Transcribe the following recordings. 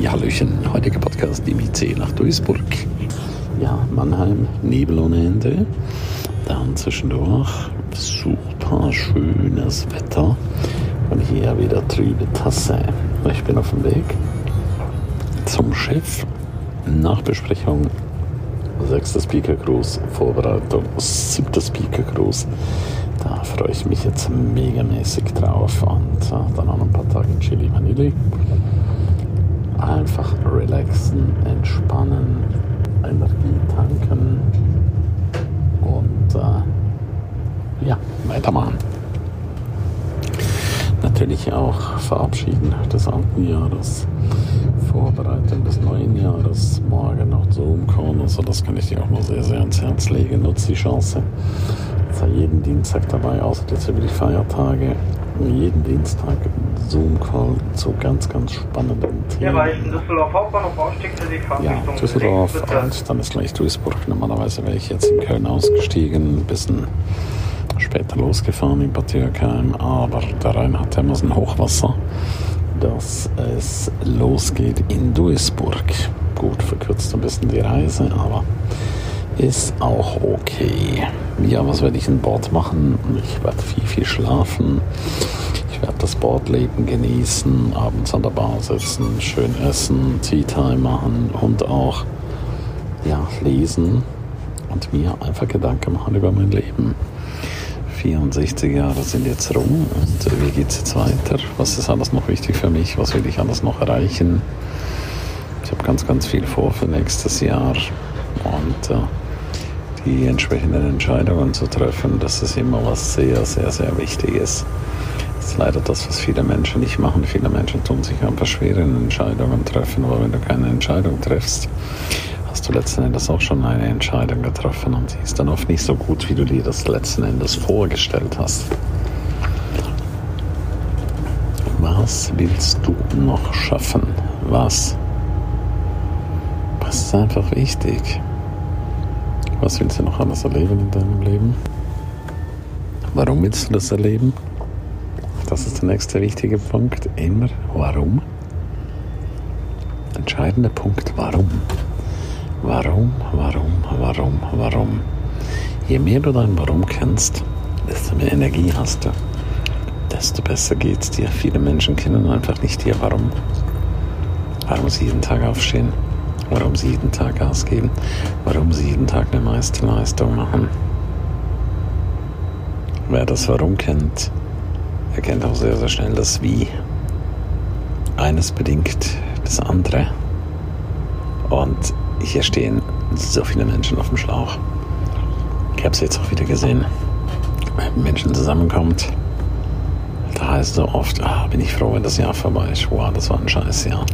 Ja, Hallöchen, heutiger Podcast IC nach Duisburg. Ja, Mannheim, Nebel ohne Ende. Dann zwischendurch super schönes Wetter und hier wieder trübe Tasse. Ich bin auf dem Weg zum Schiff. Nachbesprechung, sechster Speaker Cruise, Vorbereitung, siebter Speaker Cruise. Da freue ich mich jetzt megamäßig drauf und äh, dann noch ein paar Tage Chili Vanilli einfach relaxen, entspannen, Energie tanken und äh, ja, weitermachen. Natürlich auch verabschieden des alten Jahres, Vorbereitung des neuen Jahres, morgen noch Zoom-Call, also das kann ich dir auch nur sehr, sehr ans Herz legen. Nutze die Chance. Sei jeden Dienstag dabei, außer jetzt über die Feiertage jeden Dienstag Zoom-Call zu ganz, ganz spannenden Themen. Ja, weil ich in Düsseldorf Hauptbahnhof die Ja, Düsseldorf und dann ist gleich Duisburg. Normalerweise wäre ich jetzt in Köln ausgestiegen, ein bisschen später losgefahren in Bad Dürkheim, aber der Rhein hat immer so ein Hochwasser, dass es losgeht in Duisburg. Gut, verkürzt ein bisschen die Reise, aber ist auch okay. Ja, was werde ich in Bord machen? Ich werde viel, viel schlafen. Ich werde das Bordleben genießen, abends an der Bar sitzen, schön essen, Tea Time machen und auch ja, lesen und mir einfach Gedanken machen über mein Leben. 64 Jahre sind jetzt rum und wie geht es jetzt weiter? Was ist alles noch wichtig für mich? Was will ich alles noch erreichen? Ich habe ganz, ganz viel vor für nächstes Jahr und äh, die entsprechenden Entscheidungen zu treffen, das ist immer was sehr, sehr, sehr Wichtiges. Das ist leider das, was viele Menschen nicht machen. Viele Menschen tun sich einfach schwer in Entscheidungen treffen, aber wenn du keine Entscheidung triffst, hast du letzten Endes auch schon eine Entscheidung getroffen und die ist dann oft nicht so gut, wie du dir das letzten Endes vorgestellt hast. Was willst du noch schaffen? Was? Was ist einfach wichtig? Was willst du noch alles erleben in deinem Leben? Warum willst du das erleben? Das ist der nächste wichtige Punkt. Immer warum? Entscheidender Punkt, warum? Warum, warum, warum, warum? Je mehr du dein Warum kennst, desto mehr Energie hast du, desto besser geht's dir. Viele Menschen kennen einfach nicht ihr Warum. Warum sie jeden Tag aufstehen, warum sie jeden Tag Gas geben, warum sie jeden Tag eine Meisterleistung machen. Wer das Warum kennt, erkennt auch sehr, sehr schnell das Wie. Eines bedingt das andere. Und hier stehen so viele Menschen auf dem Schlauch. Ich habe es jetzt auch wieder gesehen. Wenn Menschen zusammenkommt, da heißt so oft, ah, bin ich froh, wenn das Jahr vorbei ist. Wow, das war ein scheiß Jahr.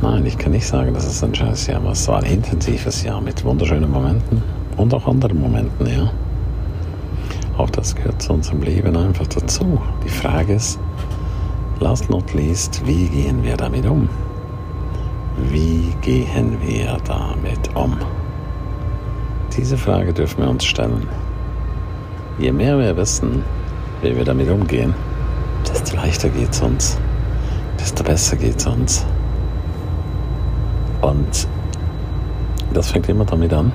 Nein, ich kann nicht sagen, dass es ein scheiß Jahr war. Es war ein intensives Jahr mit wunderschönen Momenten und auch anderen Momenten, ja. Auch das gehört zu unserem Leben einfach dazu. Die Frage ist, last not least, wie gehen wir damit um? Wie gehen wir damit um? Diese Frage dürfen wir uns stellen. Je mehr wir wissen, wie wir damit umgehen, desto leichter geht es uns, desto besser geht es uns. Und das fängt immer damit an,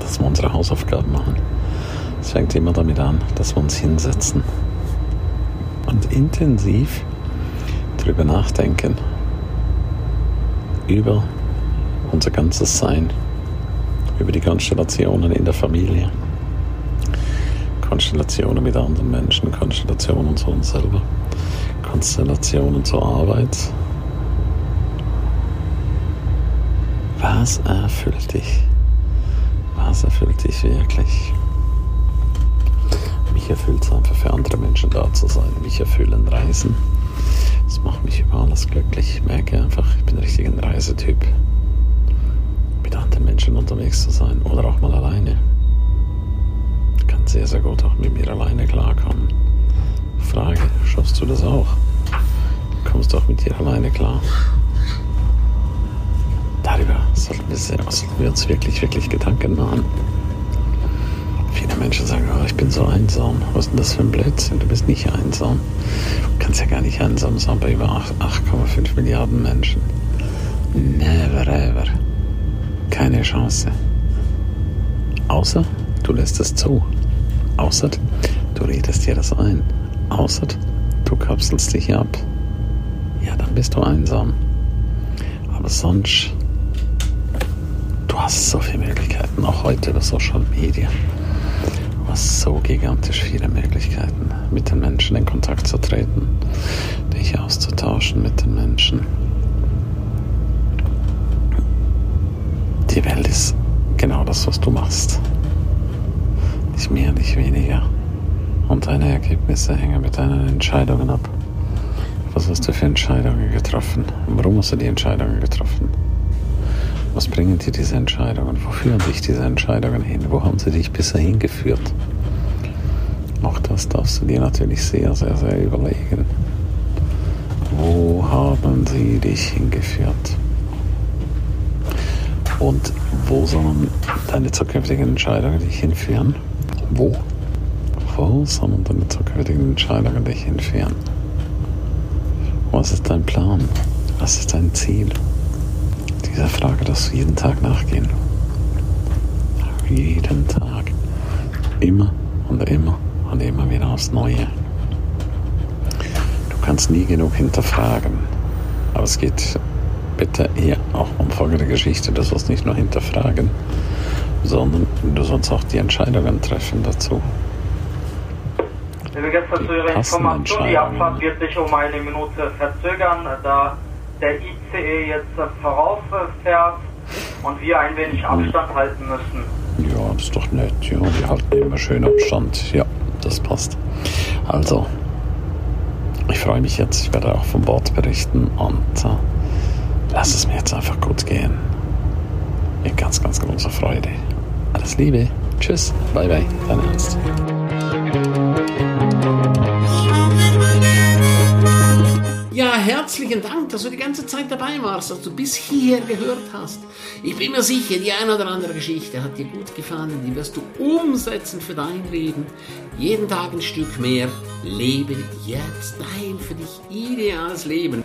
dass wir unsere Hausaufgaben machen. Es fängt immer damit an, dass wir uns hinsetzen und intensiv darüber nachdenken, über unser ganzes Sein, über die Konstellationen in der Familie, Konstellationen mit anderen Menschen, Konstellationen zu uns selber, Konstellationen zur Arbeit, Was erfüllt dich? Was erfüllt dich wirklich? Mich erfüllt es einfach für andere Menschen da zu sein. Mich erfüllen Reisen. Das macht mich über alles glücklich. Ich merke einfach, ich bin richtig ein Reisetyp. Mit anderen Menschen unterwegs zu sein oder auch mal alleine. Sehr, sehr gut auch mit mir alleine klarkommen. Frage, schaffst du das auch? Kommst du auch mit dir alleine klar? Darüber sollten wir, sollten wir uns wirklich, wirklich Gedanken machen. Viele Menschen sagen, oh, ich bin so einsam. Was ist denn das für ein Blödsinn? Du bist nicht einsam. Du kannst ja gar nicht einsam sein bei über 8,5 Milliarden Menschen. Never ever. Keine Chance. Außer du lässt es zu. Außer du redest dir das ein. Außer du kapselst dich ab. Ja, dann bist du einsam. Aber sonst, du hast so viele Möglichkeiten, auch heute über Social Media. Du hast so gigantisch viele Möglichkeiten, mit den Menschen in Kontakt zu treten, dich auszutauschen mit den Menschen. Die Welt ist genau das, was du machst. Nicht mehr, nicht weniger. Und deine Ergebnisse hängen mit deinen Entscheidungen ab. Was hast du für Entscheidungen getroffen? Warum hast du die Entscheidungen getroffen? Was bringen dir diese Entscheidungen? Wo führen dich diese Entscheidungen hin? Wo haben sie dich bisher hingeführt? Auch das darfst du dir natürlich sehr, sehr, sehr überlegen. Wo haben sie dich hingeführt? Und wo sollen deine zukünftigen Entscheidungen dich hinführen? Wo? Wo sollen deine zukünftigen Entscheidungen dich hinführen? Was ist dein Plan? Was ist dein Ziel? Dieser Frage darfst du jeden Tag nachgehen. Jeden Tag. Immer und immer und immer wieder aufs Neue. Du kannst nie genug hinterfragen. Aber es geht bitte eher auch um folgende Geschichte. Du sollst nicht nur hinterfragen, sondern du sollst auch die Entscheidungen treffen dazu. Liebe Gäste, zu Ihrer Information, die Abfahrt wird sich um eine Minute verzögern, da der ICE jetzt vorausfährt und wir ein wenig Abstand halten müssen. Ja, das ist doch nett. Ja, wir halten immer schön Abstand. Ja, das passt. Also, ich freue mich jetzt. Ich werde auch vom Bord berichten und äh, lass es mir jetzt einfach gut gehen. Mit ganz, ganz großer Freude. Alles Liebe. Tschüss. Bye, bye. Dein Ernst. Ja, herzlichen Dank, dass du die ganze Zeit dabei warst, dass du bis hierher gehört hast. Ich bin mir sicher, die eine oder andere Geschichte hat dir gut gefallen, die wirst du umsetzen für dein Leben. Jeden Tag ein Stück mehr. Lebe jetzt dein für dich ideales Leben.